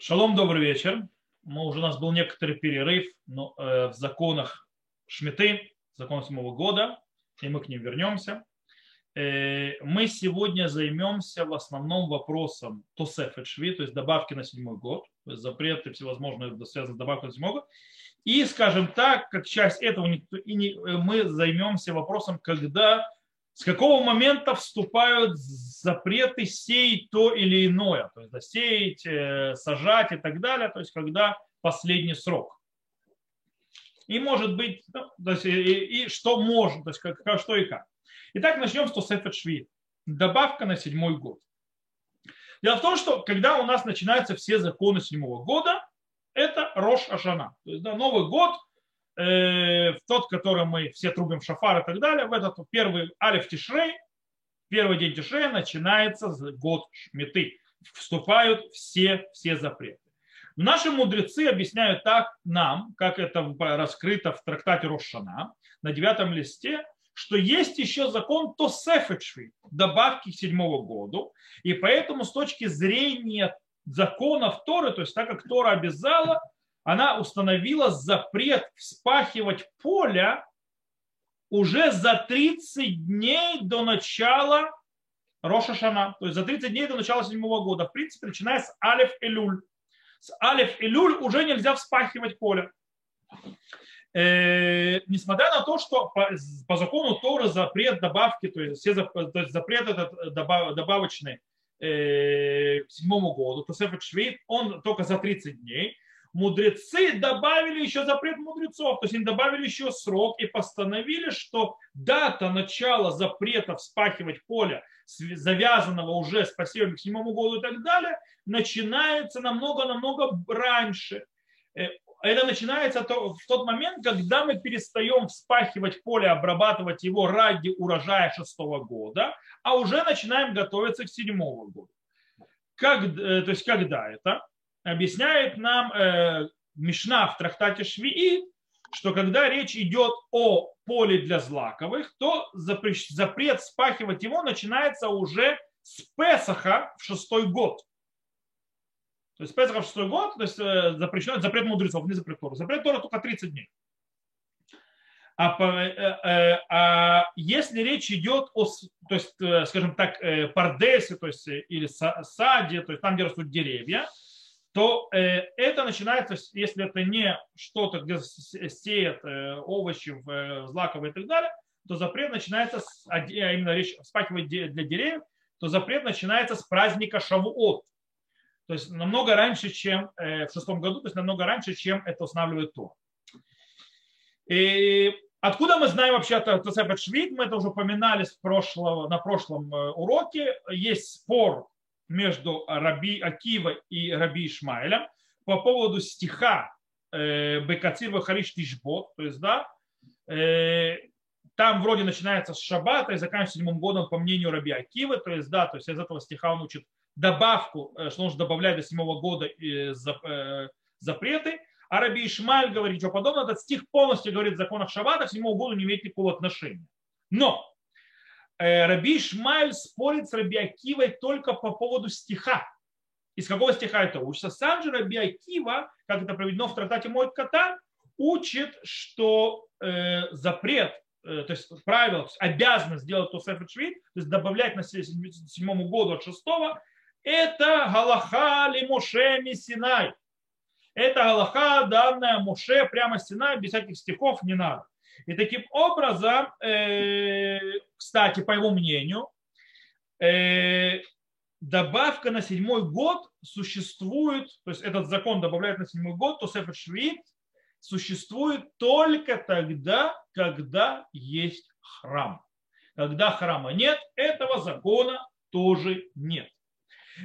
Шалом, добрый вечер. Мы уже у нас был некоторый перерыв но, э, в законах Шмиты, закон седьмого года, и мы к ним вернемся. Э, мы сегодня займемся в основном вопросом Тосефет Шви, то есть добавки на седьмой год, то есть запреты всевозможные связанные с добавкой на седьмой год. И, скажем так, как часть этого мы займемся вопросом, когда с какого момента вступают запреты сеять то или иное, то есть сеять, э, сажать и так далее, то есть когда последний срок. И может быть, ну, то есть, и, и что можно, то есть как, как, что и как. Итак, начнем с Тосефет Шви. Добавка на седьмой год. Дело в том, что когда у нас начинаются все законы седьмого года, это Рош Ашана. То есть да, Новый год – в тот, который мы все трубим шафар и так далее, в этот первый Алиф Тишрей, первый день Тишрея начинается год Шмиты. Вступают все, все запреты. Наши мудрецы объясняют так нам, как это раскрыто в трактате Рошана на девятом листе, что есть еще закон Тосефетшви, добавки к седьмому году, и поэтому с точки зрения законов Торы, то есть так как Тора обязала, она установила запрет вспахивать поле уже за 30 дней до начала Роша Шана, то есть за 30 дней до начала седьмого года. В принципе, начиная с Алиф Элюль. С Алиф Элюль уже нельзя вспахивать поле. Э, несмотря на то, что по, по закону Торы запрет добавки, то есть, все, то есть запрет этот добав, добавочный э, к седьмому году, то Сефет Швейт, он только за 30 дней мудрецы добавили еще запрет мудрецов, то есть они добавили еще срок и постановили, что дата начала запрета вспахивать поле, завязанного уже с посевом к седьмому году и так далее, начинается намного-намного раньше. Э, это начинается в тот момент, когда мы перестаем вспахивать поле, обрабатывать его ради урожая шестого года, а уже начинаем готовиться к седьмому году. Как, э, то есть когда это? Объясняет нам э, Мишна в трактате Швии, что когда речь идет о поле для злаковых, то запрет спахивать его начинается уже с Песаха в шестой год. То есть Песаха в шестой год, то есть э, запрещено, запрет мудрецов, не запрет Тора. Запрет Тора только 30 дней. А, э, а если речь идет о, то есть, скажем так, пардесе, то есть, или саде, то есть там, где растут деревья, то э, это начинается, если это не что-то, где сеют э, овощи, э, злаковые и так далее, то запрет начинается, с, а именно речь вспахивать для деревьев, то запрет начинается с праздника Шавуот. То есть намного раньше, чем в шестом году, то есть намного раньше, чем это устанавливает Тор. И откуда мы знаем вообще Тосефет Швид? Мы это уже упоминали с прошлого, на прошлом уроке. Есть спор между Раби Акива и Раби Ишмаэлем по поводу стиха э, Бекацива Хариш Тишбот, то есть, да, э, там вроде начинается с шаббата и заканчивается седьмым годом по мнению Раби Акива, то есть, да, то есть из этого стиха он учит добавку, э, что нужно добавлять до седьмого года запреты, а Раби Ишмаль говорит, что подобно, этот стих полностью говорит о законах шаббата, к седьмому году не имеет никакого отношения. Но Раби Шмаль спорит с Раби Акивой только по поводу стиха. Из какого стиха это учится? Сам же Раби Акива, как это проведено в трактате Мой Кота, учит, что э, запрет, э, то есть правило, обязанность сделать то Сефет Швид, то есть добавлять на седьмому году от шестого, это Галаха ли Моше Синай. Это Галаха, данная Моше прямо Синай, без всяких стихов не надо. И таким образом, э, кстати, по его мнению, э, добавка на седьмой год существует, то есть этот закон добавляет на седьмой год, то Сефер Швид существует только тогда, когда есть храм. Когда храма нет, этого закона тоже нет.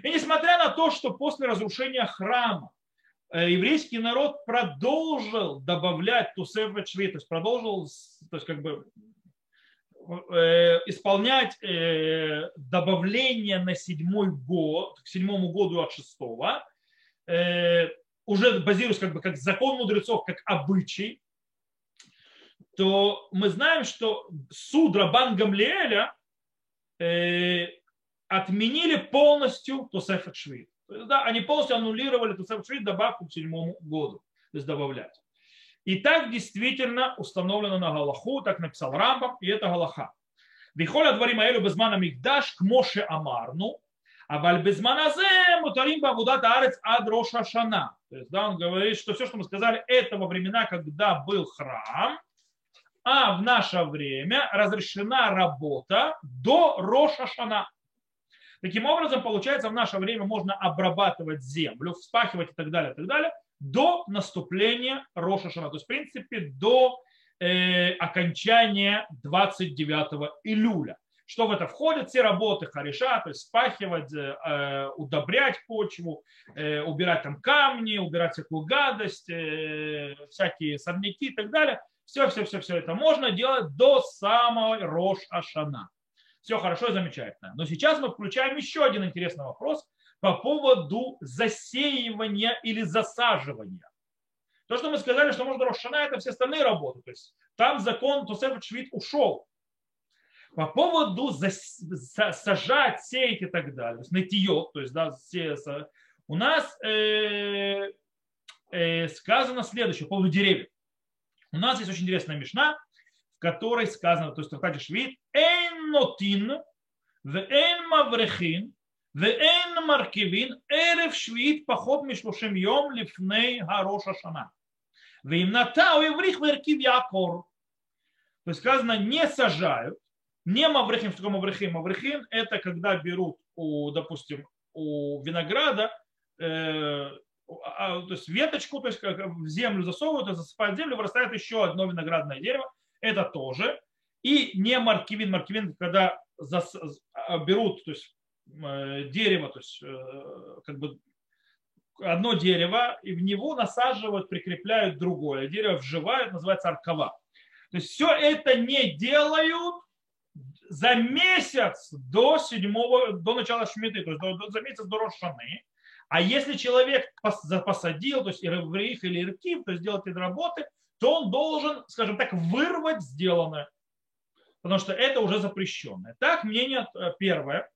И несмотря на то, что после разрушения храма Э, еврейский народ продолжил добавлять тусефет шви, то есть продолжил то есть как бы, исполнять э, добавление на седьмой год, к седьмому году от шестого, уже базируясь как бы как закон мудрецов, как обычай, то мы знаем, что суд Рабан Гамлиэля отменили полностью Тосефет Швид. Да, они полностью аннулировали тот швид добавку к седьмому году, то есть добавлять. И так действительно установлено на Галаху, так написал Рамбам, и это Галаха. Вихоля дворим аэлю безмана мигдаш к Моше Амарну, а валь безманазе мутарим бабудат арец ад роша шана. То есть, да, он говорит, что все, что мы сказали, это во времена, когда был храм, а в наше время разрешена работа до Роша Шана. Таким образом, получается, в наше время можно обрабатывать землю, вспахивать и так далее, и так далее, до наступления Роша Шана. То есть, в принципе, до э, окончания 29 июля. Что в это входит? Все работы хариша, то есть спахивать, э, удобрять почву, э, убирать там камни, убирать всякую гадость, э, всякие сорняки и так далее. Все, все, все, все это можно делать до самого Рош Ашана. Все хорошо и замечательно. Но сейчас мы включаем еще один интересный вопрос по поводу засеивания или засаживания. То, что мы сказали, что можно Рошана, это все остальные работы. То есть там закон Тусеф Швид ушел. По поводу зас, сажать, сеять и так далее, то есть нытье, то есть да, все, у нас э, э, сказано следующее по поводу деревьев. У нас есть очень интересная мешна, в которой сказано, то есть в Швид, «Эйн нотин, вэйн маврехин, вэйн маркивин, эрев швид поход мишлушим йом лифней хароша шана. Вэйм ната уеврих вэркив якор». То есть сказано, не сажают, не маврехим, что такое маврехим? Маврехим это когда берут, у, допустим, у винограда э, то есть веточку, то есть в землю засовывают, засыпают землю, вырастает еще одно виноградное дерево. Это тоже. И не маркивин. Маркивин, когда зас, а, берут то есть, дерево, то есть э, как бы одно дерево, и в него насаживают, прикрепляют другое дерево, вживают, называется аркова. То есть все это не делают за месяц до седьмого, до начала шмиты, то есть до, за месяц до Рошаны. А если человек посадил, то есть ирврих или иркив, то есть делать эти работы, то он должен, скажем так, вырвать сделанное. Потому что это уже запрещенное. Так, мнение э, первое.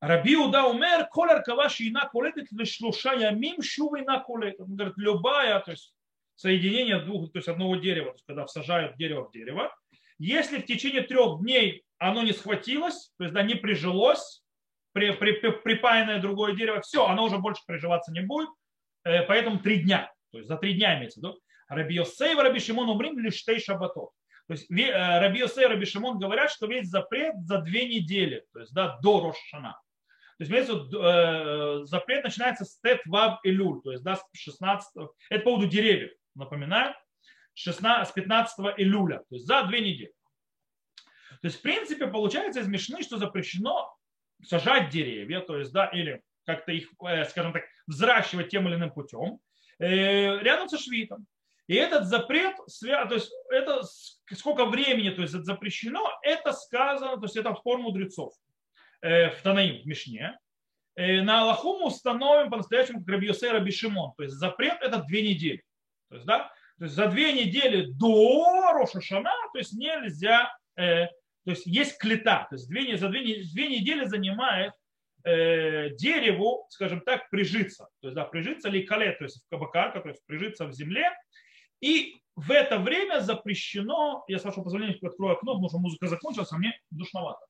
Раби Уда умер, колер каваши ина колетет лишлуша ямим шува ина колетет. Он говорит, любая, то есть соединение двух, то есть одного дерева, то есть когда всажают дерево в дерево, если в течение трех дней оно не схватилось, то есть да, не прижилось, при, при, при, припаянное другое дерево, все, оно уже больше приживаться не будет, э, поэтому три дня, то есть за три дня имеется в виду. Раби Йосей Раби Шимон умрим лишь штей шабатов. То есть э, Раби Йосей Раби Шимон говорят, что весь запрет за две недели, то есть да, до Рошана. То есть имеется, э, запрет начинается с Тет Ваб Илюль, то есть да, с 16, это по поводу деревьев, напоминаю, 16, с 15 июля, то есть за две недели. То есть, в принципе, получается из Мишны, что запрещено сажать деревья, то есть, да, или как-то их, э, скажем так, взращивать тем или иным путем, э, рядом со швитом. И этот запрет, то есть это сколько времени то есть это запрещено, это сказано, то есть это форм мудрецов в Танаим, в Мишне. На Аллаху мы установим по-настоящему как Рабиосей Раби Шимон. То есть запрет это две недели. То есть, да, то есть за две недели до Рошашана, то есть нельзя то есть есть клета, то есть две, за две, две недели занимает э, дереву, скажем так, прижиться. То есть, да, прижиться ли кале, то есть в кабакарка, то есть прижиться в земле. И в это время запрещено, я с вашего позволения открою окно, потому что музыка закончилась, а мне душновато.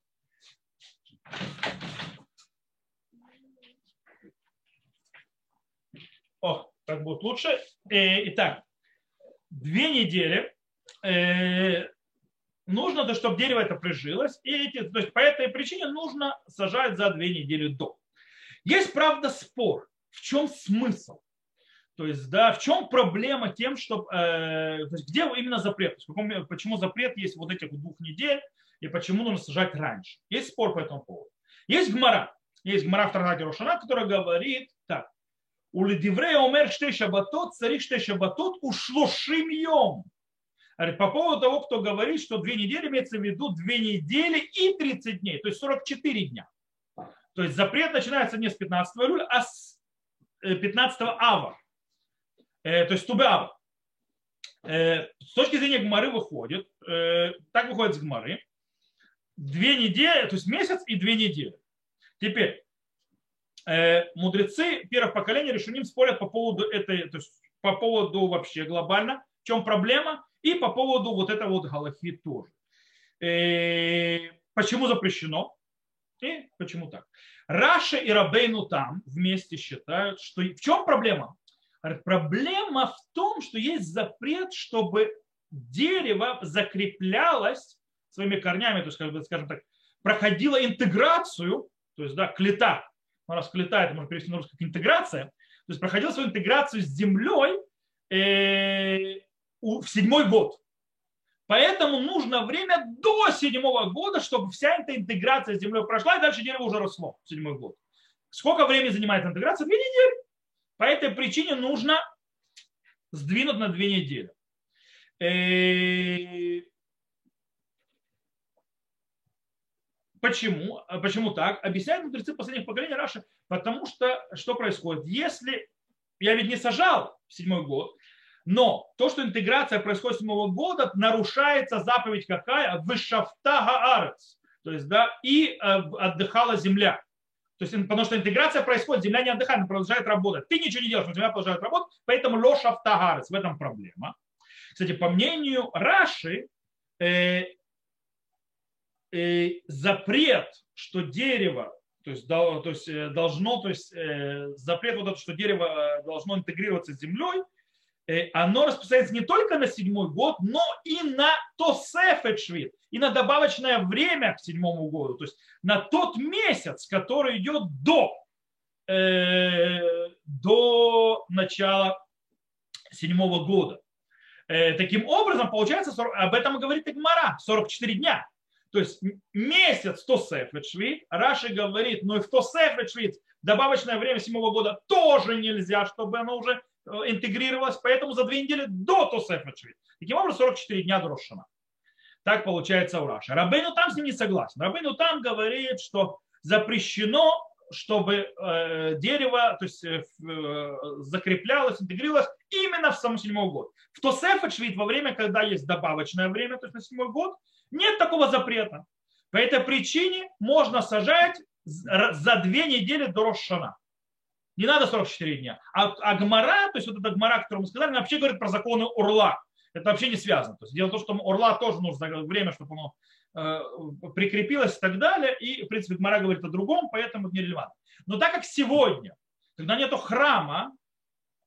О, так будет лучше. Э, итак, две недели э, нужно, то, чтобы дерево это прижилось, и эти, то есть по этой причине нужно сажать за две недели до. Есть, правда, спор. В чем смысл? То есть, да, в чем проблема тем, что, э, то есть, где именно запрет? То есть, каком, почему запрет есть вот этих двух недель и почему нужно сажать раньше? Есть спор по этому поводу. Есть гмара. Есть гмара в Тарнаке Рошана, которая говорит так. У ледиврея умер штей шабатот, царих штей шабатот ушло шимьем. По поводу того, кто говорит, что две недели имеется в виду две недели и 30 дней, то есть 44 дня. То есть запрет начинается не с 15 июля, а с 15 э, ава. Э, то есть тубе ава. Э, с точки зрения Гмары выходит, так выходит с Гмары, две недели, то есть месяц и две недели. Теперь, Э, мудрецы первых поколений решением спорят по поводу этой, то есть по поводу вообще глобально, в чем проблема, и по поводу вот этого вот галахи тоже. Э, почему запрещено? И почему так? Раша и Рабейну там вместе считают, что в чем проблема? Проблема в том, что есть запрет, чтобы дерево закреплялось своими корнями, то есть, как бы, скажем так, проходило интеграцию, то есть, да, клета, ну, раз клета, это можно перевести на русский как интеграция, то есть проходила свою интеграцию с землей э, у, в седьмой год. Поэтому нужно время до седьмого года, чтобы вся эта интеграция с землей прошла, и дальше дерево уже росло в седьмой год. Сколько времени занимает интеграция? Две недели. По этой причине нужно сдвинуть на две недели. Почему? Почему так? Объясняют мудрецы последних поколений Раши, потому что что происходит? Если я ведь не сажал в седьмой год, но то, что интеграция происходит с седьмого года, нарушается заповедь какая? Вышафта гаарец. То есть, да, и э, отдыхала земля. То есть, потому что интеграция происходит, земля не отдыхает, она продолжает работать. Ты ничего не делаешь, но земля продолжает работать, поэтому лошафта гаарец. В этом проблема. Кстати, по мнению Раши, э, э, запрет, что дерево, то есть, то есть э, должно, то есть э, запрет вот это, что дерево э, должно интегрироваться с землей, Э, оно распространяется не только на седьмой год, но и на тосефет швид, и на добавочное время к седьмому году, то есть на тот месяц, который идет до, э, до начала седьмого года. Э, таким образом, получается, об этом и говорит Игмара, 44 дня. То есть месяц тосефет швид, Раши говорит, ну и в тосефет швид добавочное время седьмого года тоже нельзя, чтобы оно уже Э, интегрировалась, поэтому за две недели до Тосефа Таким образом, 44 дня до. Так получается у Раши. Рабейну там с ним не согласен. Рабейну там говорит, что запрещено, чтобы э, дерево то есть, э, э, закреплялось, интегрировалось именно в самом седьмой год. В Тосефа во время, когда есть добавочное время, то есть на седьмой год, нет такого запрета. По этой причине можно сажать за две недели до Рошана. Не надо 44 дня. А, а гмара, то есть вот эта гмара, которую мы сказали, вообще говорит про законы урла. Это вообще не связано. То есть дело в том, что урла тоже нужно время, чтобы оно э, прикрепилось и так далее. И, в принципе, гмара говорит о другом, поэтому это нерелевантно. Но так как сегодня, когда нету храма,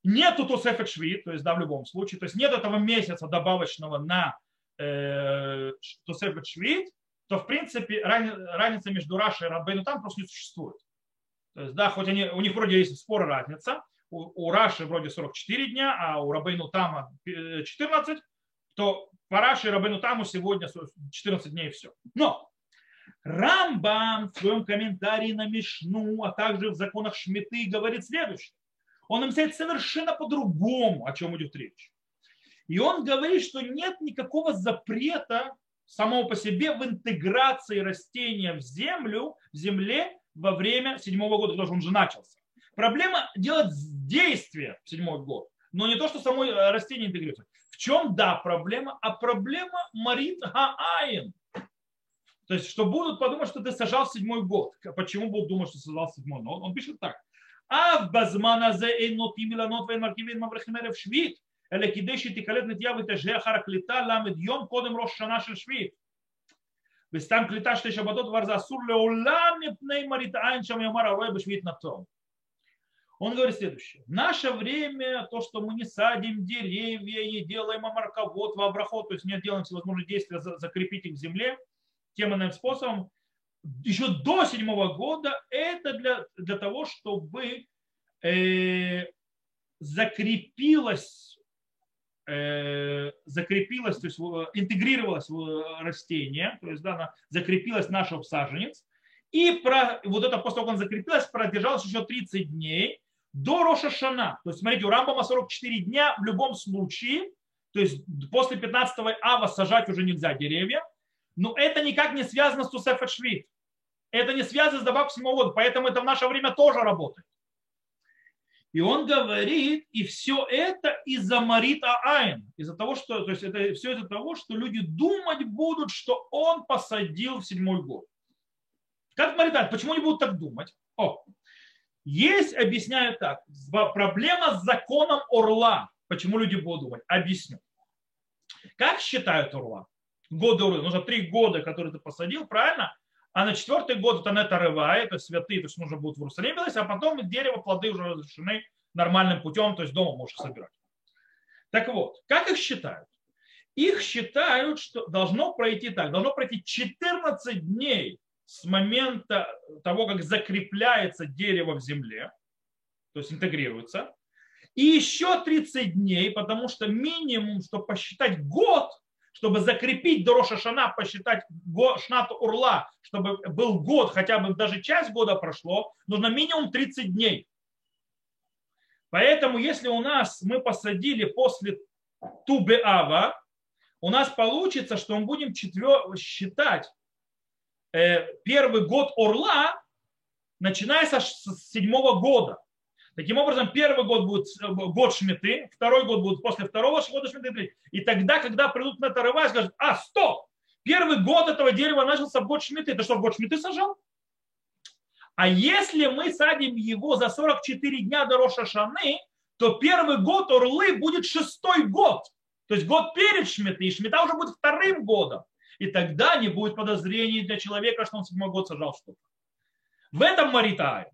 нету тусефет шви, то есть да, в любом случае, то есть нет этого месяца добавочного на э, тусефет шви, то в принципе разница между Рашей и Рабейну там просто не существует. То есть, да, хоть они, у них вроде есть спор разница, у, у Раши вроде 44 дня, а у Рабейну Тама 14, то по Раши и Рабейну Таму сегодня 14 дней и все. Но Рамбам в своем комментарии на Мишну, а также в законах Шмиты говорит следующее. Он объясняет совершенно по-другому, о чем идет речь. И он говорит, что нет никакого запрета самого по себе в интеграции растения в землю, в земле во время седьмого года, потому что он же начался. Проблема делать действие в седьмой год, но не то, что само э, растение интегрируется. В чем, да, проблема? А проблема марит гаайн. То есть, что будут подумать, что ты сажал в седьмой год. Почему будут думать, что сажал в седьмой? Но он, пишет так. А в базмана зе эйнот и миланот вен маркивин маврахимерев швид. Эля тикалет нитья витеже ахар клита ламед йом кодем рош шана шель швид. Бестам клита ште шабатот варза асур леолам мипней марит айн шам ямар арой бешвид. Он говорит следующее. В наше время то, что мы не садим деревья, не делаем амарковод, вабраход, то есть не делаем всевозможные действия, закрепить их в земле тем иным способом, еще до седьмого года это для, для того, чтобы э, закрепилось закрепилась, то есть интегрировалась в растение, то есть да, она закрепилась в наш саженец, и про, вот это после того, как он закрепилась, продержалось еще 30 дней до Роша Шана. То есть, смотрите, у Рамбама 44 дня в любом случае, то есть после 15 ава сажать уже нельзя деревья, но это никак не связано с Тусефет Швид. Это не связано с добавкой седьмого года, поэтому это в наше время тоже работает. И он говорит, и все это из-за Марита Айн, из-за того, что, то есть это все из-за того, что люди думать будут, что он посадил в седьмой год. Как Марит Айн? Почему они будут так думать? О, Есть, объясняю так, проблема с законом орла. Почему люди будут думать? Объясню. Как считают орла? Годы орла. Нужно три года, которые ты посадил, правильно? А на четвертый год это нет рывая, это святые, то есть нужно будет в Иерусалиме, а потом дерево, плоды уже разрешены нормальным путем, то есть дома можешь собирать. Так вот, как их считают? Их считают, что должно пройти так, должно пройти 14 дней с момента того, как закрепляется дерево в земле, то есть интегрируется, и еще 30 дней, потому что минимум, чтобы посчитать год, чтобы закрепить до Рошашана, посчитать шнат урла, чтобы был год, хотя бы даже часть года прошло, нужно минимум 30 дней. Поэтому, если у нас мы посадили после Тубеава, у нас получится, что мы будем четвер... считать Э, первый год орла, начиная со седьмого года. Таким образом, первый год будет э, год шметы, второй год будет после второго года шметы. И тогда, когда придут на Тарыва, скажут, а, стоп, первый год этого дерева начался в год шметы. Ты что, в год шметы сажал? А если мы садим его за 44 дня до Роша Шаны, то первый год орлы будет шестой год. То есть год перед шметы, и шмета уже будет вторым годом и тогда не будет подозрений для человека, что он седьмой год сажал что-то. В этом Маритай.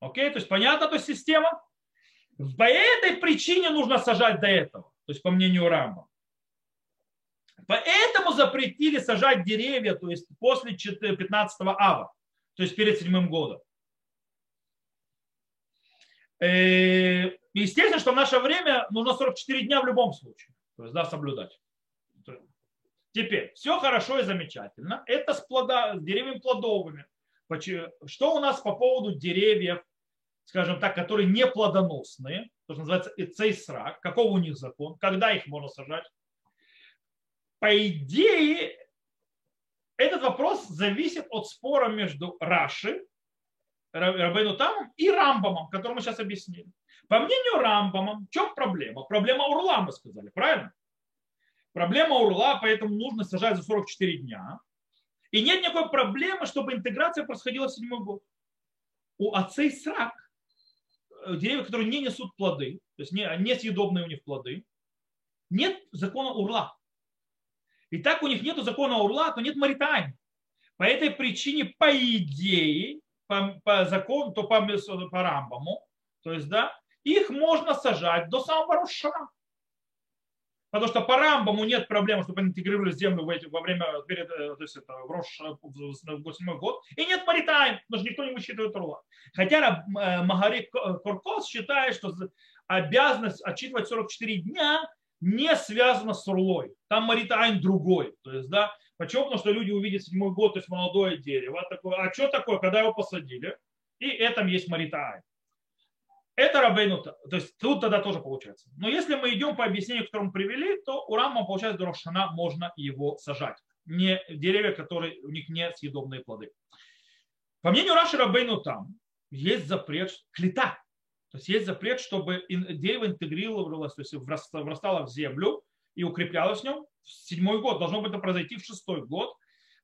Окей, то есть понятна то система? По этой причине нужно сажать до этого, то есть по мнению Рамба. Поэтому запретили сажать деревья, то есть после 15 ава, то есть перед седьмым годом. Э, естественно, что в наше время нужно 44 дня в любом случае, то есть да, соблюдать. Теперь, все хорошо и замечательно. Это с, плода, с деревьями плодовыми. Что у нас по поводу деревьев, скажем так, которые не плодоносные, то, что называется эцейсрак, какого у них закон, когда их можно сажать? По идее, этот вопрос зависит от спора между Раши, Рабейну Тамом и Рамбамом, который мы сейчас объяснили. По мнению Рамбама, в чем проблема? Проблема Урла, мы сказали, правильно? Проблема урла, поэтому нужно сажать за 44 дня. И нет никакой проблемы, чтобы интеграция происходила в седьмой год. У отцей срак, э, деревья, которые не несут плоды, то есть не, не съедобные у них плоды, нет закона урла. И так у них нет закона урла, то нет маритайм. По этой причине, по идее, по, по закону, то по, по Рамбаму, то есть, да, их можно сажать до самого Рошана. Потому что по Рамбаму нет проблем, чтобы они интегрировали землю в эти, во время, перед, э, то есть это, в, Рош, в 8 год. И нет Маритайм, потому что никто не высчитывает Рула. Хотя э, Магари Коркос считает, что обязанность отчитывать 44 дня не связана с Урлой. Там Маритайм другой. То есть, да, почему? Потому что люди увидят седьмой год, то есть молодое дерево. Такое, а что такое, когда его посадили? И этом есть Маритайм. Это Рабейну, то есть тут тогда тоже получается. Но если мы идем по объяснению, которое мы привели, то у Рамма, получается, до Рошана можно его сажать. Не деревья, которые у них не съедобные плоды. По мнению Раши Рабейну там есть запрет клета. То есть есть запрет, чтобы дерево интегрировалось, то есть врастало в землю и укреплялось в нем. В седьмой год должно быть это произойти в шестой год,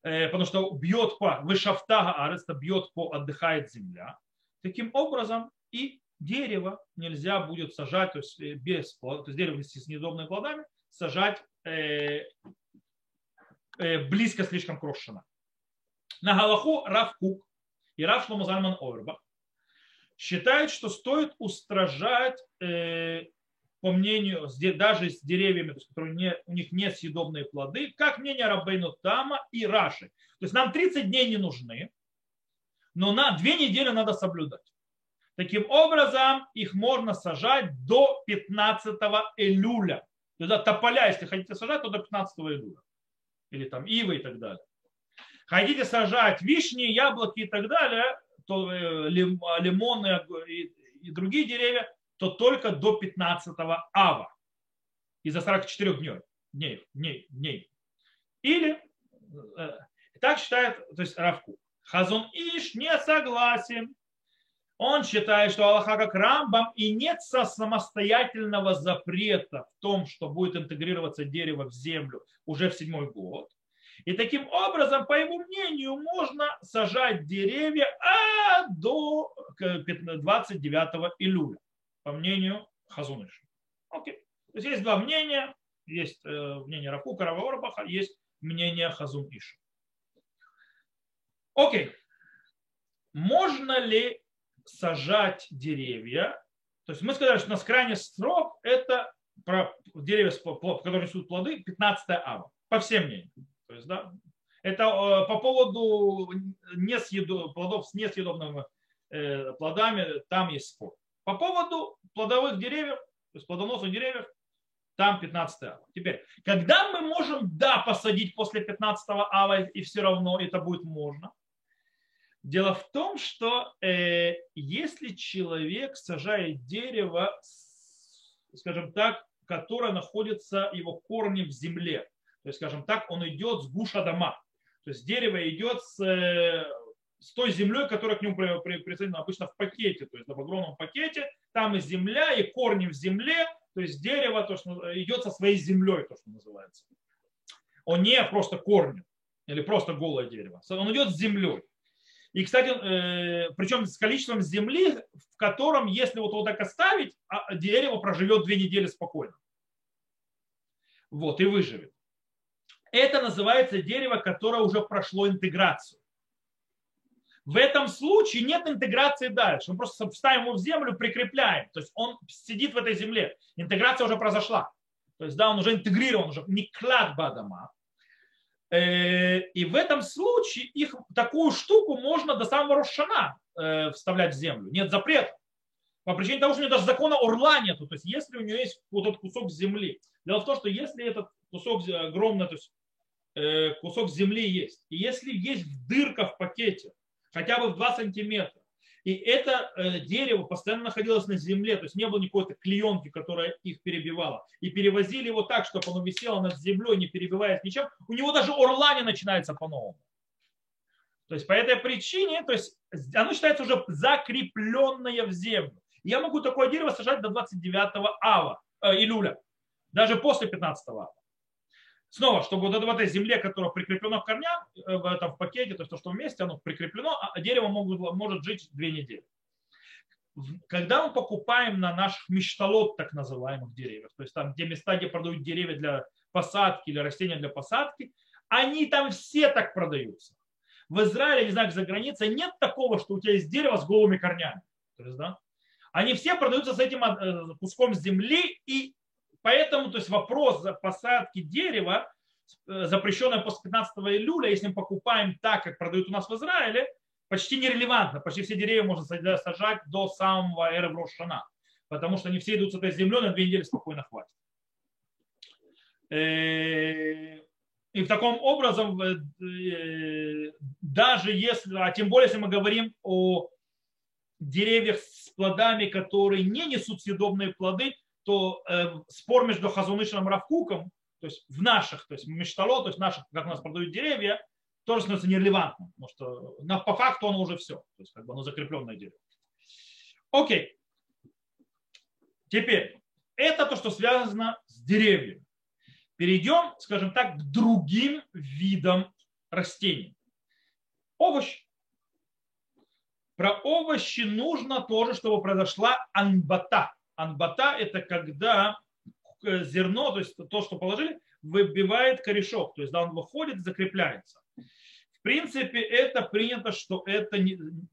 э, потому что бьет по вышафтага ареста, бьет по отдыхает земля. Таким образом и дерево нельзя будет сажать, то есть э, без то есть дерево с неудобными плодами, сажать э, э, близко слишком к На Галаху Раф Кук и Раф Шломо Зальман Ойрбах считают, что стоит устражать, э, по мнению, даже с деревьями, которые не, у них нет съедобные плоды, как мнение Рабейну Тама и Раши. То есть нам 30 дней не нужны, но на две недели надо соблюдать. Таким образом, их можно сажать до 15 июля. То есть тополя, если хотите сажать, то до 15 июля. Или там ивы и так далее. Хотите сажать вишни, яблоки и так далее, то э, лимоны и другие деревья, то только до 15 ава. Из-за 44 дней. дней, дней, дней. Или э, так считает то есть Равку. Хазон Иш не согласен он считает, что Аллаха как Рамбам и нет самостоятельного запрета в том, что будет интегрироваться дерево в землю уже в седьмой год. И таким образом, по его мнению, можно сажать деревья а до 29 июля, по мнению Хазуныша. Окей. То есть есть два мнения. Есть э, мнение Рафука, Рава Орбаха, есть мнение Хазун Иша. Окей. Можно ли сажать деревья? То есть мы сказали, что у нас крайний срок это про деревья, которые несут плоды, 15 ава. По всем мнениям. То есть, да, это э, по поводу несъедоб, плодов с несъедобными э, плодами, там есть спор. По поводу плодовых деревьев, то есть плодоносных деревьев, там 15 ава. Теперь, когда мы можем, да, посадить после 15 ава, и все равно это будет можно? Дело в том, что э, если человек сажает дерево, скажем так, которое находится, его корни в земле, то есть, скажем так, он идет с гуша дома, то есть дерево идет с, э, с той землей, которая к нему присоединена обычно в пакете, то есть в огромном пакете, там и земля, и корни в земле, то есть дерево то, что идет со своей землей, то, что называется. Он не просто корни или просто голое дерево. Он идет с землей. И, кстати, э, причем с количеством земли, в котором, если вот, вот так оставить, а, дерево проживет две недели спокойно. Вот, и выживет. Это называется дерево, которое уже прошло интеграцию. В этом случае нет интеграции дальше. Мы просто вставим его в землю, прикрепляем. То есть он сидит в этой земле. Интеграция уже произошла. То есть да, он уже интегрирован, уже не клад бадама. Э, и в этом случае их такую штуку можно до самого Рошана э, вставлять в землю. Нет запрета. По причине того, что у нее даже закона орла нету. То есть если у нее есть вот этот кусок земли. Дело в том, что если этот кусок огромный, то есть э, кусок земли есть, и если есть дырка в пакете, хотя бы в 2 сантиметра. И это э, дерево постоянно находилось на земле, то есть не было никакой клеенки, которая их перебивала. И перевозили его так, чтобы оно висело над землей, не перебиваясь ничем. У него даже орла не начинается по-новому. То есть по этой причине, то есть оно считается уже закрепленное в землю. Я могу такое дерево сажать до 29 ава, э, июля, даже после 15 ава. Снова, чтобы вот в этой земле, которая прикреплена к корням, э, в этом в пакете, то есть то, что вместе, оно прикреплено, а дерево могут, может жить две недели. Когда мы покупаем на наших мечталот, так называемых деревьев, то есть там, где места, где продают деревья для посадки или растения для посадки, они там все так продаются. В Израиле, не знаю, за границей нет такого, что у тебя есть дерево с голыми корнями. То есть, да? Они все продаются с этим э, куском земли и Поэтому то есть вопрос посадки дерева, э, запрещенное после 15 июля, если мы покупаем так, как продают у нас в Израиле, почти нерелевантно. Почти все деревья можно сажать до самого эры Рошана, потому что они все идут с этой землей, на две недели спокойно хватит. Э, и в таком образом, э, даже если, а тем более, если мы говорим о деревьях с плодами, которые не несут съедобные плоды, то э, спор между Хазунышем и Равкуком, то есть в наших, то есть мечтало, то есть наших, как у нас продают деревья, тоже становится нерелевантным, потому что на, по факту оно уже все, то есть как бы оно закрепленное дерево. Окей. Теперь, это то, что связано с деревьями. Перейдем, скажем так, к другим видам растений. Овощи. Про овощи нужно тоже, чтобы произошла анбата. Анбата – это когда э, зерно, то есть то, что положили, выбивает корешок, то есть да, он выходит закрепляется. В принципе, это принято, что это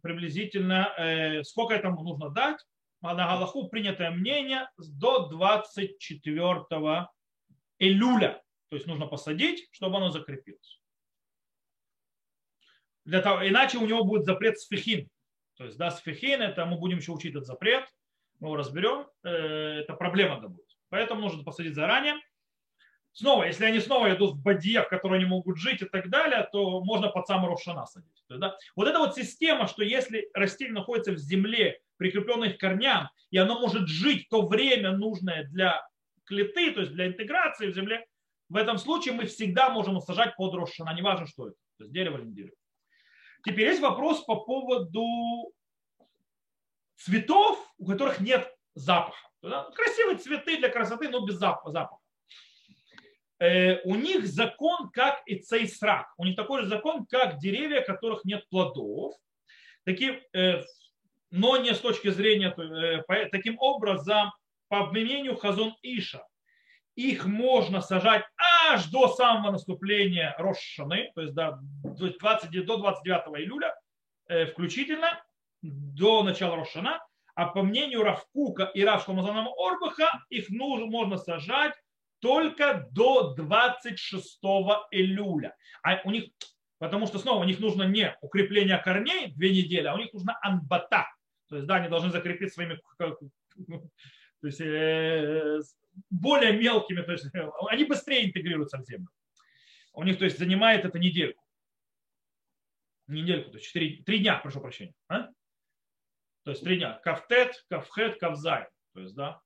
приблизительно, э, сколько этому нужно дать, на Галаху принятое мнение до 24 июля. То есть нужно посадить, чтобы оно закрепилось. Для того, иначе у него будет запрет сфихин. То есть, да, сфихин, это мы будем еще учить этот запрет мы его разберем, э, это проблема будет. Поэтому нужно посадить заранее. Снова, если они снова идут в бадьях, в которые они могут жить и так далее, то можно под самый Рошана садить. да? Вот эта вот система, что если растение находится в земле, прикрепленной к корням, и оно может жить то время нужное для клеты, то есть для интеграции в земле, в этом случае мы всегда можем сажать под Рошана, неважно что это, то есть дерево или не дерево. Теперь есть вопрос по поводу цветов, у которых нет запаха. Красивые цветы для красоты, но без запаха. э, у них закон как и цейсрак. У них такой же закон, как деревья, которых нет плодов. Таким, э, но не с точки зрения, э, таким образом, по мнению Хазон Иша, их можно сажать аж до самого наступления Рошаны, то есть до, 20, до 29 июля включительно, до начала Рошана, а по мнению Равкука и Равшламазана Орбаха их нужно, можно сажать только до 26 июля. А у них, потому что снова у них нужно не укрепление корней две недели, а у них нужно הנבטה. То есть, да, они должны закрепить своими то есть, э, более мелкими, то есть они быстрее интегрируются в землю. У них, то есть, занимает это недельку. Недельку, то есть 4, 3 дня, прошу прощения. А? То есть три дня. כ״ט, כ״ח, כ״ז. То есть, да.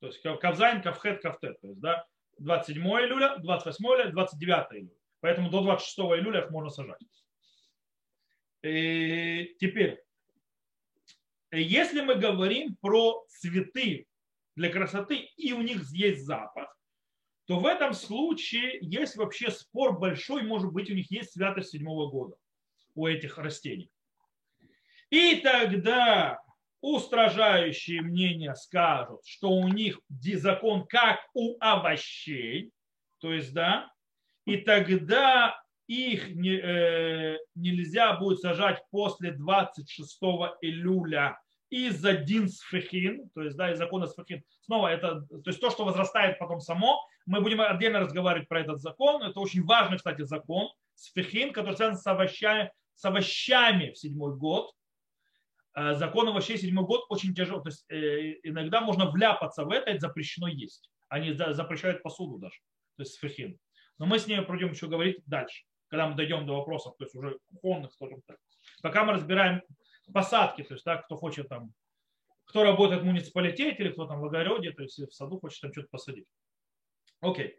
То есть כ״ז, כ״ח, כ״ט. То есть, да. 27 июля, 28 июля, 29 июля. Поэтому до 26 июля их можно сажать. И теперь, если мы говорим про цветы для красоты, и у них есть запах, то в этом случае есть вообще спор большой, может быть, у них есть святость седьмого года у этих растений. И тогда устражающие мнения скажут, что у них закон как у овощей, то есть, да, и тогда их не, э, нельзя будет сажать после 26 июля из-за дин сфехин, то есть, да, из закона сфехин. Снова это, то есть то, что возрастает потом само, мы будем отдельно разговаривать про этот закон. Это очень важный, кстати, закон сфехин, который связан с овощами, с овощами в седьмой год. Э, закон овощей седьмой год очень тяжело. То есть э, иногда можно вляпаться в это, это запрещено есть. Они запрещают посуду даже, то есть сфехин. Но мы с ней пройдем еще говорить дальше, когда мы дойдем до вопросов, то есть уже кухонных, скажем так. Пока мы разбираем посадки, то есть так, кто хочет там, кто работает в муниципалитете или кто там в огороде, то есть в саду хочет там что-то посадить. Окей.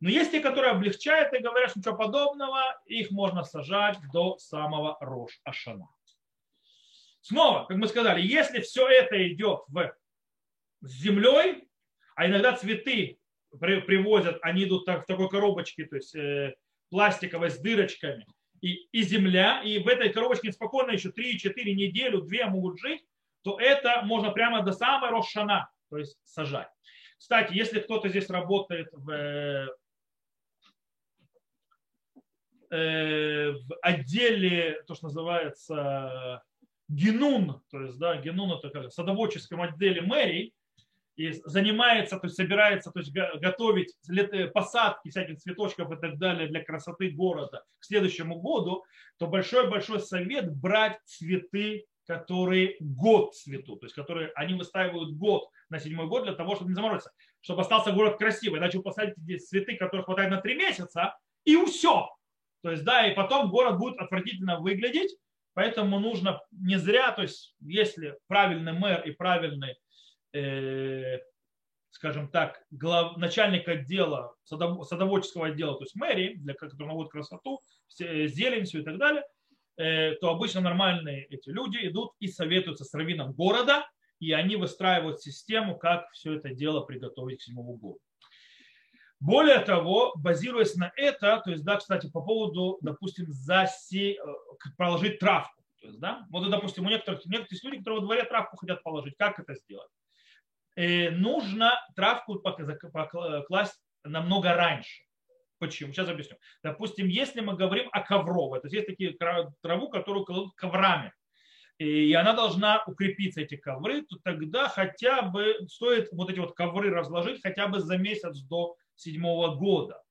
Но есть те, которые облегчают и говорят, что ничего подобного, их можно сажать до самого Рош Ашана. Снова, как мы сказали, если все это идет в, с землей, а иногда цветы привозят, они идут в такой коробочке, то есть э, пластиковой с дырочками, и, и земля, и в этой коробочке спокойно еще 3-4 неделю, 2 могут жить, то это можно прямо до самой Рошана, то есть сажать. Кстати, если кто-то здесь работает в, э, в отделе, то, что называется генун, то есть, да, генун это как садоводческом отделе мэрии, и занимается, то есть собирается то есть, готовить посадки всяких цветочков и так далее для красоты города к следующему году, то большой-большой совет брать цветы, которые год цветут, то есть которые они выстаивают год на седьмой год для того, чтобы не заморозиться, чтобы остался город красивый. Иначе вы посадите здесь цветы, которых хватает на три месяца, и все. То есть, да, и потом город будет отвратительно выглядеть, Поэтому нужно не зря, то есть если правильный мэр и правильный, э, скажем так, глав, начальник отдела, садов, садоводческого отдела, то есть мэрии, для которого наводит красоту, все, зелень, все и так далее, э, то обычно нормальные эти люди идут и советуются с раввином города, и они выстраивают систему, как все это дело приготовить к седьмому году. Более того, базируясь на это, то есть, да, кстати, по поводу, допустим, засе... Э, положить травку. То есть, да, вот, допустим, у некоторых, некоторых есть люди, которые во дворе травку хотят положить. Как это сделать? Э, нужно травку покласть намного раньше. Почему? Сейчас объясню. Допустим, если мы говорим о ковровой, то есть есть такие траву, которую кладут коврами, и она должна укрепиться, эти ковры, то тогда хотя бы стоит вот эти вот ковры разложить хотя бы за месяц до седьмого года.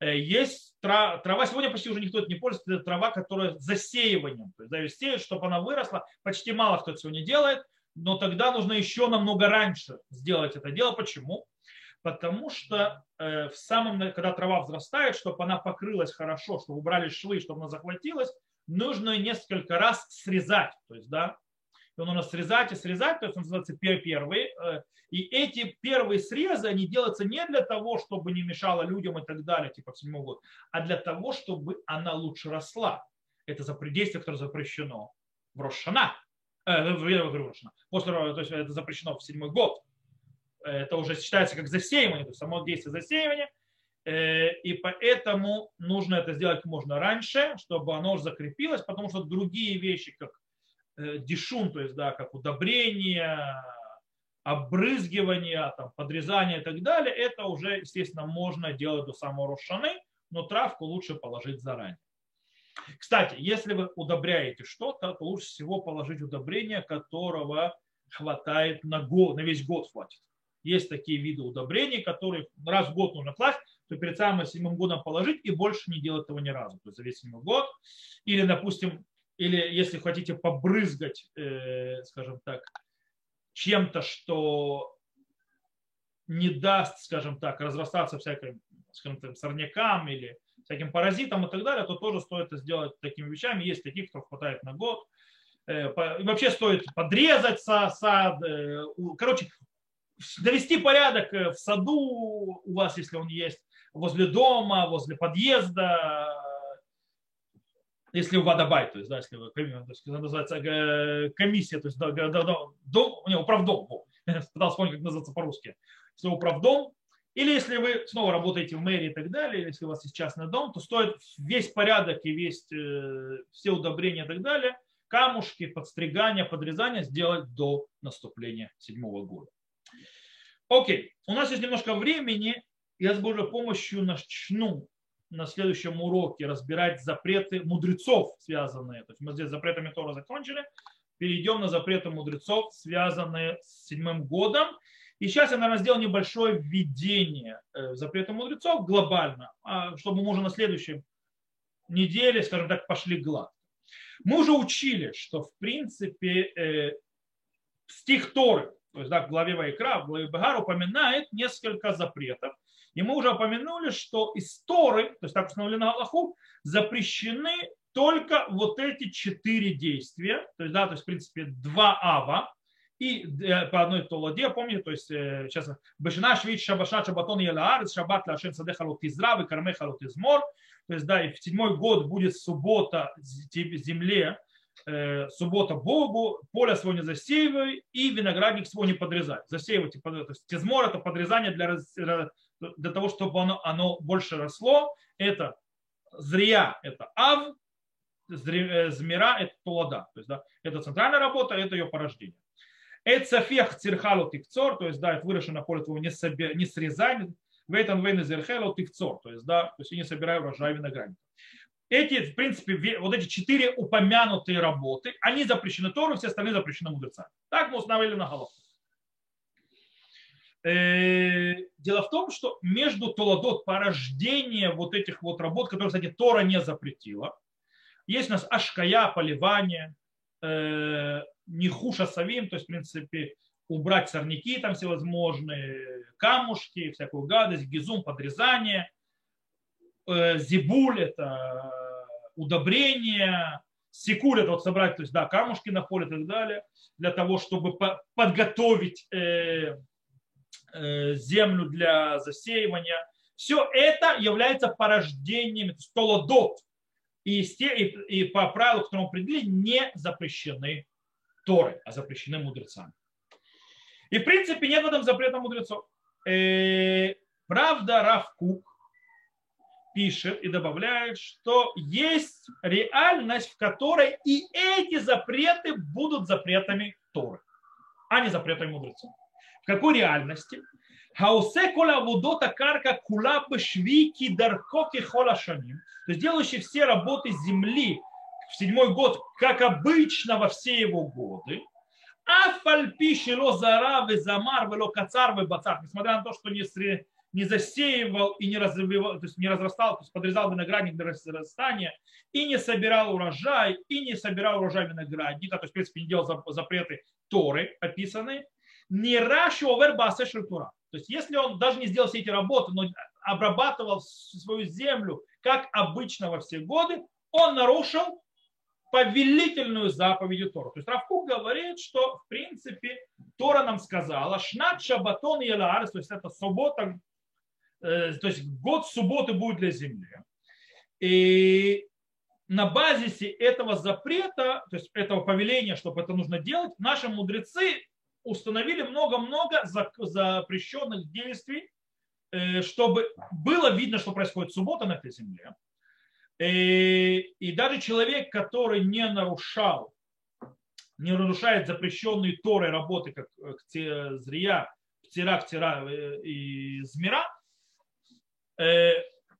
Э, есть трава, трава, сегодня почти уже никто это не пользуется, это трава, которая засеиванием, то есть да, ее сеют, чтобы она выросла, почти мало кто это сегодня делает, но тогда нужно еще намного раньше сделать это дело. Почему? Потому что э, в самом, когда трава взрастает, чтобы она покрылась хорошо, чтобы убрали швы, чтобы она захватилась, нужно несколько раз срезать. То есть, да, его нужно срезать и срезать, то есть он называется первый. Э, и эти первые срезы, они делаются не для того, чтобы не мешало людям и так далее, типа в седьмой год, а для того, чтобы она лучше росла. Это действие, которое запрещено в Рошана. Э. После, то есть это запрещено в седьмой год. Это уже считается как засеивание, то есть само действие засеивания. Э, и поэтому нужно это сделать можно раньше, чтобы оно закрепилось, потому что другие вещи, как дешун, то есть да, как удобрение, обрызгивание, там, подрезание и так далее, это уже, естественно, можно делать до самого Рошаны, но травку лучше положить заранее. Кстати, если вы удобряете что-то, то лучше всего положить удобрение, которого хватает на, год, на весь год хватит. Есть такие виды удобрений, которые раз в год нужно класть, то перед самым седьмым годом положить и больше не делать этого ни разу. То есть за весь седьмой год. Или, допустим, или если хотите побрызгать, э, скажем так, чем-то, что не даст, скажем так, разрастаться всяким, скажем так, сорнякам или всяким паразитам и так далее, то тоже стоит это сделать такими вещами. Есть таких, кто хватает на год. Э, и вообще стоит подрезать сад. Э, короче, навести порядок в саду у вас, если он есть, возле дома, возле подъезда, если у водобай, то есть, да, если вы, то есть, называется комиссия, то есть, да, да, да, дом, не, управдом, пытался вспомнить, как называется по-русски, если управдом, или если вы снова работаете в мэрии и так далее, если у вас есть частный дом, то стоит весь порядок и весь, э, все удобрения и так далее, камушки, подстригания, подрезания сделать до наступления седьмого года. Окей, у нас есть немножко времени, я с Божьей помощью начну на следующем уроке разбирать запреты мудрецов, связанные. То есть мы здесь запретами Тора закончили. Перейдем на запреты мудрецов, связанные с седьмым годом. И сейчас я, наверное, сделал небольшое введение э, в запреты мудрецов глобально, а, чтобы мы уже на следующей неделе, скажем так, пошли гладко. Мы уже учили, что в принципе э, стих Торы, то есть да, в главе Вайкра, в главе Багар упоминает несколько запретов. И мы уже упомянули, что из Торы, то есть так установлено Аллаху, запрещены только вот эти четыре действия, то есть, да, то есть, в принципе, два ава, и э, по одной толоде, помните, то есть э, сейчас Бешина Швид Шабаша Шабатон Елаарец, Шабат Лашен Садеха Лотизра, Викармеха Лотизмор, то есть, да, и в седьмой год будет суббота земле, э, суббота Богу, поле свое не засеивай и виноградник свой не подрезай. Засеивать, то есть тизмор это подрезание для, для того, чтобы оно, оно больше росло. Это зря, это ав, змира это толода. То есть, да, это центральная работа, это ее порождение. Эцафех цирхалу тикцор, то есть, да, это выросшее на поле твоего не, собе, не срезай, вейтан вейн зерхелу тикцор, то есть, да, то есть, я не собираю урожай виноградника. Эти, в принципе, вот эти четыре упомянутые работы, они запрещены Тору, все остальные запрещены мудрецами. Так мы установили на голову. Э, дело в том, что между Толадот порождение вот этих вот работ, которые, кстати, Тора не запретила, есть у нас ашкая, поливание, э, нехуша савим, то есть, в принципе, убрать сорняки там всевозможные, камушки, всякую гадость, гизум, подрезание, э, зибуль – это удобрение, секуль – это вот собрать, то есть, да, камушки на поле и так далее, для того, чтобы подготовить землю для засеивания. Все это является порождением столодот. И, и, и по правилу, которому определили, не запрещены Торы, а запрещены мудрецами. И в принципе нет в этом запрета мудрецов. Э, правда, Раф Кук пишет и добавляет, что есть реальность, в которой и эти запреты будут запретами Торы, а не запретами мудрецов. В какой реальности? Хаусе кола вудота карка кула бешвики дархоки холашаним. То есть делающий все работы земли в седьмой год, как обычно во все его годы. А фальпи шило зара замар вело кацар бацар. Несмотря на то, что не, сре, не засеивал и не развивал, то есть не разрастал, то есть подрезал виноградник для разрастания, и не собирал урожай, и не собирал урожай виноградника, то есть, в принципе, не делал запреты Торы описанные, не раши овер баасе То есть если он даже не сделал все эти работы, но обрабатывал свою землю, как обычно во все годы, он нарушил повелительную заповедь Тору. То есть Равкук говорит, что в принципе Тора нам сказала, шнат шабатон елаарс, то есть это суббота, э, то есть год субботы будет для земли. И на базисе этого запрета, то есть этого повеления, чтобы это нужно делать, наши мудрецы установили много-много запрещенных действий, э, чтобы было видно, что происходит суббота на этой земле. И, и даже человек, который не нарушал, не нарушает запрещенные Торы работы, как Зрия, Птира, Ктира и Змира,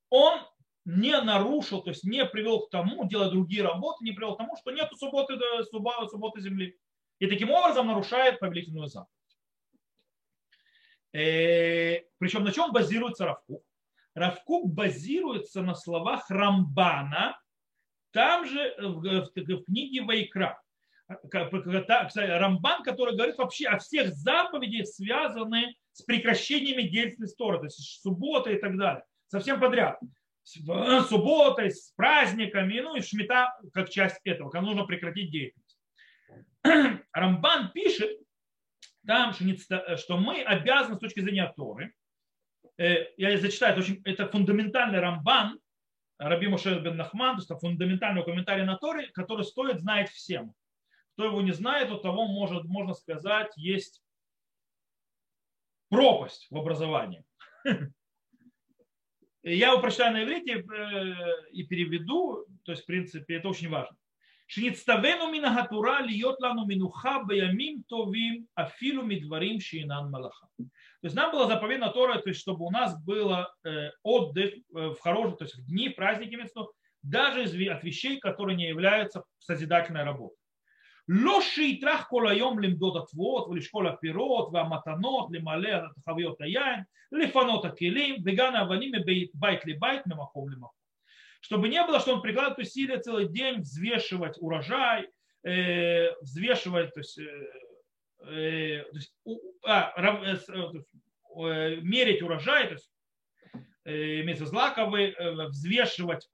он не нарушил, то есть не привел к тому, делая другие работы, не привел к тому, что нет субботы, субботы, субботы земли. И таким образом нарушает повелительную заповедь. Э, причем на чем базируется Равкук? Равкук базируется на словах Рамбана, там же в, в, книге Вайкра. Рамбан, который говорит вообще о всех заповедях, связанных с прекращениями деятельности Тора, то есть суббота и так далее. Совсем подряд с субботой, с праздниками, ну и шмита как часть этого, когда нужно прекратить деятельность. Рамбан пишет там, что мы обязаны с точки зрения Торы, э, я зачитаю, это, очень, это фундаментальный Рамбан, Раби Мушер бен Нахман, то есть фундаментальный комментарий на Торе, который стоит знать всем. Кто его не знает, у того может, можно сказать, есть пропасть в образовании. Я его прочитаю на иврите э, и переведу, то есть, в принципе, это очень важно. שנצטווינו מן התורה להיות לנו מנוחה בימים טובים אפילו מדברים שאינן מלאכה. То есть нам было заповедано Тора, то есть чтобы у нас был э, отдых э, в хорошем, то есть в дни, праздники, даже от вещей, которые не являются созидательной работой. לא שיטרח כל היום למדוד התבואות ולשקול הפירות והמתנות, למלא את חביות היין, לפנות הכלים וגן האבנים מבית לבית, ממקום למקום. Чтобы не было, что он прикладывает усилия целый день взвешивать урожай, э, взвешивать, то есть, э, э то э, э, мерить урожай, то есть э, имеется злаковый, взвешивать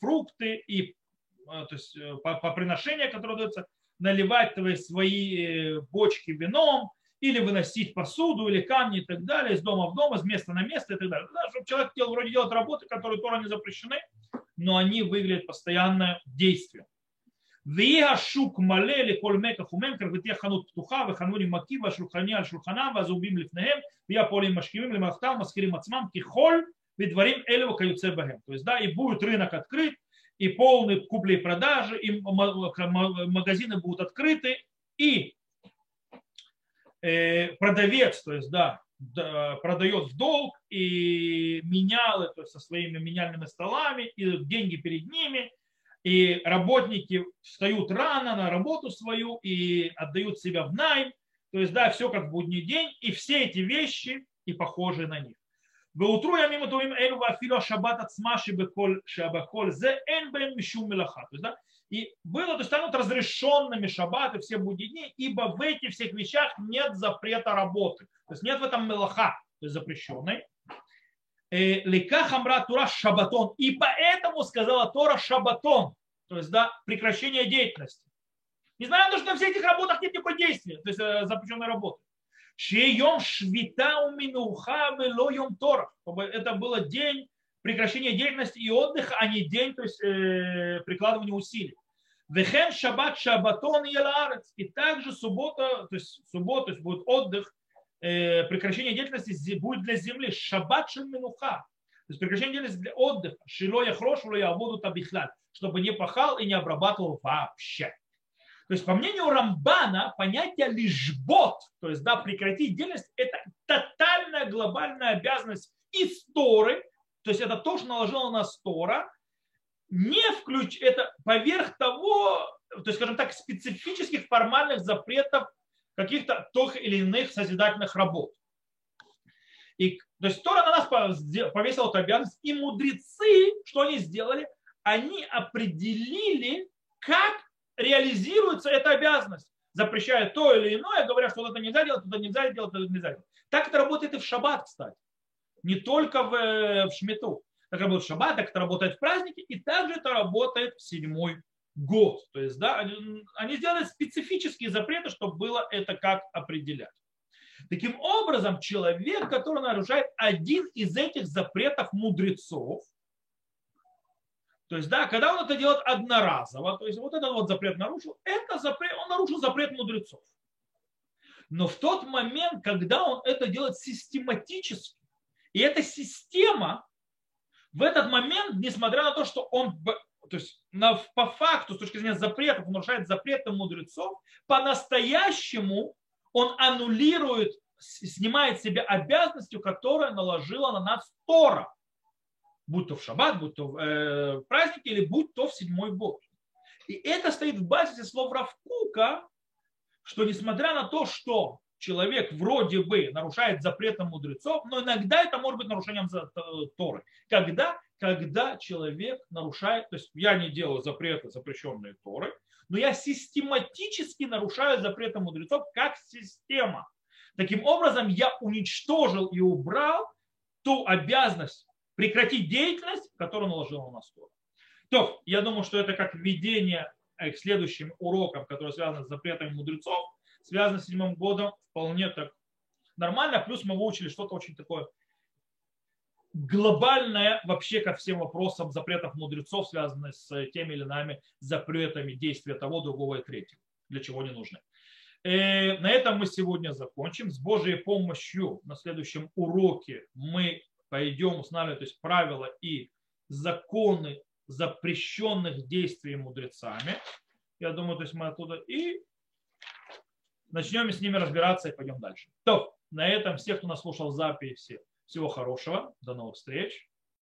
фрукты и то есть э, по, по приношению, которое дается, наливать твои, свои э, бочки вином, или выносить посуду, или камни и так далее, из дома в дом, из места на место и так далее. Да, чтобы человек делал, вроде делать работы, которые тоже не запрещены, но они выглядят постоянно действие. Вия шук мале ли коль мека хумем, как витя ханут птуха, вихануни макива, шурхани аль шурхана, вазубим лифнеем, Я полим машкивим, лимахтам, маскирим ацмам, кихоль, видворим элева каюце бахем. То есть, да, и будет рынок открыт, и полный купли и продажи, и магазины будут открыты, и Э, продавец, то есть, да, продает в долг и менялы, то есть со своими меняльными столами, и деньги перед ними, и работники встают рано на работу свою и отдают себя в найм, то есть, да, все как в будний день, и все эти вещи и похожи на них. То есть, да, и было, то станут разрешенными шаббаты все будни дни, ибо в этих всех вещах нет запрета работы. То есть нет в этом мелаха, то есть запрещенной. Лика хамра тура шабатон. И поэтому сказала Тора шабатон. То есть, да, прекращение деятельности. Несмотря на то, что на всех этих работах нет никакого действия, то есть э, запрещенной работы. Шейом швита у минуха тора. Чтобы это было день прекращения деятельности и отдыха, а не день то есть, э, прикладывания усилий. Вехен шаббат шабатон елаарец. И также суббота, то есть суббота, то есть будет отдых, э, прекращение деятельности будет для земли. Шаббат минуха. То есть прекращение деятельности для отдыха. Шило я хрошу, я буду табихлят. Чтобы не пахал и не обрабатывал вообще. То есть, по мнению Рамбана, понятие лишбот, то есть, да, прекратить деятельность, это тотальная глобальная обязанность истории, то есть, это то, что наложила на Тора, не включ, это поверх того, то есть, скажем так, специфических формальных запретов каких-то тех или иных созидательных работ. И, то есть Тора на нас повесила эту обязанность, и мудрецы, что они сделали? Они определили, как реализируется эта обязанность, запрещая то или иное, говоря, что это нельзя делать, это нельзя делать, это нельзя делать. Так это работает и в шаббат, кстати. Не только в, э, в шмету. Так работает шаббат, так это работает в празднике, и также это работает в седьмой год. То есть, да, они сделали специфические запреты, чтобы было это как определять. Таким образом, человек, который нарушает один из этих запретов мудрецов, то есть, да, когда он это делает одноразово, то есть вот этот вот запрет нарушил, это запрет, он нарушил запрет мудрецов. Но в тот момент, когда он это делает систематически, И эта система в этот момент, несмотря на то, что он то есть на, по факту, с точки зрения запретов, он нарушает запреты мудрецов, по-настоящему он аннулирует, снимает себе обязанностью, которая наложила на нас Тора. Будь то в шаббат, будь то в э, праздник, или будь то в седьмой год. И это стоит в базе слов Равкука, что несмотря на то, что человек вроде бы нарушает запреты мудрецов, но иногда это может быть нарушением Торы. Когда? Когда человек нарушает, то есть я не делаю запреты, запрещенные Торы, но я систематически нарушаю запреты мудрецов как система. Таким образом, я уничтожил и убрал ту обязанность прекратить деятельность, которую наложил на Тора. То, я думаю, что это как введение к следующим урокам, которые связаны с запретами мудрецов, связано с седьмым годом, вполне так нормально. Плюс мы выучили что-то очень такое глобальное вообще ко всем вопросам запретов мудрецов, связанных с теми или иными запретами действия того, другого и третьего, для чего они нужны. И э, на этом мы сегодня закончим. С Божьей помощью на следующем уроке мы пойдем устанавливать то есть правила и законы запрещенных действий мудрецами. Я думаю, то есть мы оттуда и начнем с ними разбираться и пойдем дальше. То, на этом всех, кто нас слушал записи, всего хорошего, до новых встреч.